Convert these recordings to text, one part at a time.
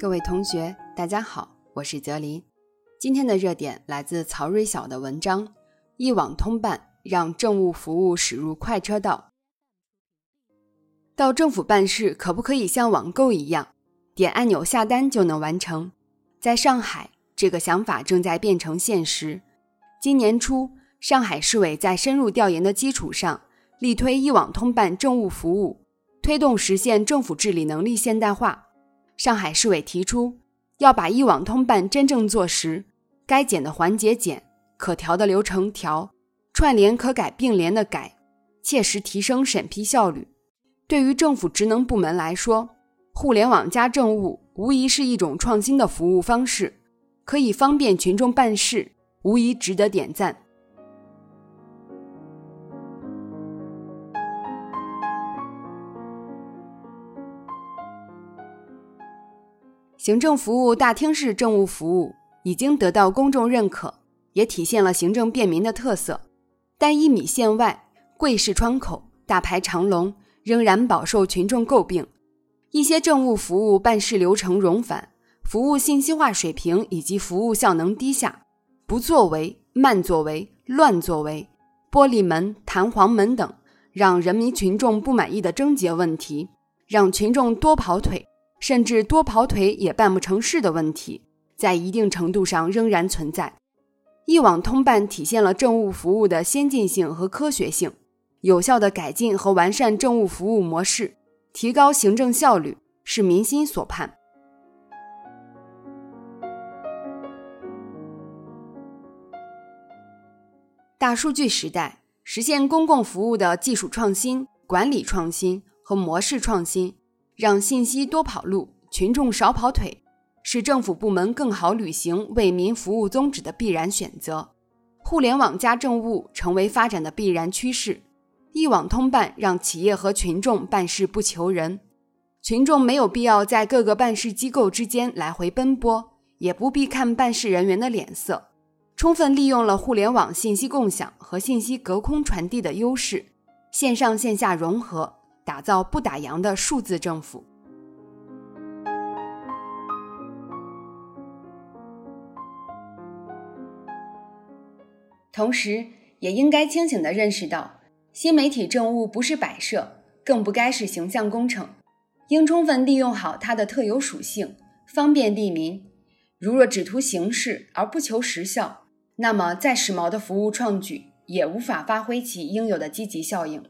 各位同学，大家好，我是泽林。今天的热点来自曹瑞晓的文章《一网通办让政务服务驶入快车道》。到政府办事可不可以像网购一样，点按钮下单就能完成？在上海，这个想法正在变成现实。今年初，上海市委在深入调研的基础上，力推一网通办政务服务，推动实现政府治理能力现代化。上海市委提出，要把一网通办真正做实，该减的环节减，可调的流程调，串联可改并联的改，切实提升审批效率。对于政府职能部门来说，互联网加政务无疑是一种创新的服务方式，可以方便群众办事，无疑值得点赞。行政服务大厅式政务服务已经得到公众认可，也体现了行政便民的特色。但一米线外、柜式窗口、大排长龙仍然饱受群众诟病。一些政务服务办事流程冗繁，服务信息化水平以及服务效能低下，不作为、慢作为、乱作为、玻璃门、弹簧门等，让人民群众不满意的症结问题，让群众多跑腿。甚至多跑腿也办不成事的问题，在一定程度上仍然存在。一网通办体现了政务服务的先进性和科学性，有效的改进和完善政务服务模式，提高行政效率，是民心所盼。大数据时代，实现公共服务的技术创新、管理创新和模式创新。让信息多跑路，群众少跑腿，是政府部门更好履行为民服务宗旨的必然选择。互联网加政务成为发展的必然趋势。一网通办让企业和群众办事不求人，群众没有必要在各个办事机构之间来回奔波，也不必看办事人员的脸色，充分利用了互联网信息共享和信息隔空传递的优势，线上线下融合。打造不打烊的数字政府，同时也应该清醒地认识到，新媒体政务不是摆设，更不该是形象工程，应充分利用好它的特有属性，方便利民。如若只图形式而不求实效，那么再时髦的服务创举也无法发挥其应有的积极效应。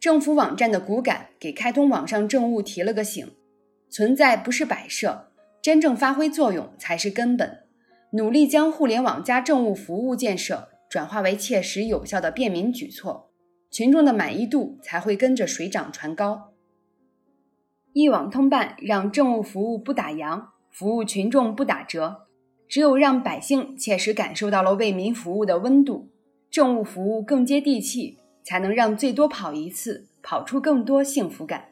政府网站的骨感给开通网上政务提了个醒：存在不是摆设，真正发挥作用才是根本。努力将互联网加政务服务建设转化为切实有效的便民举措，群众的满意度才会跟着水涨船高。一网通办让政务服务不打烊，服务群众不打折。只有让百姓切实感受到了为民服务的温度，政务服务更接地气。才能让最多跑一次，跑出更多幸福感。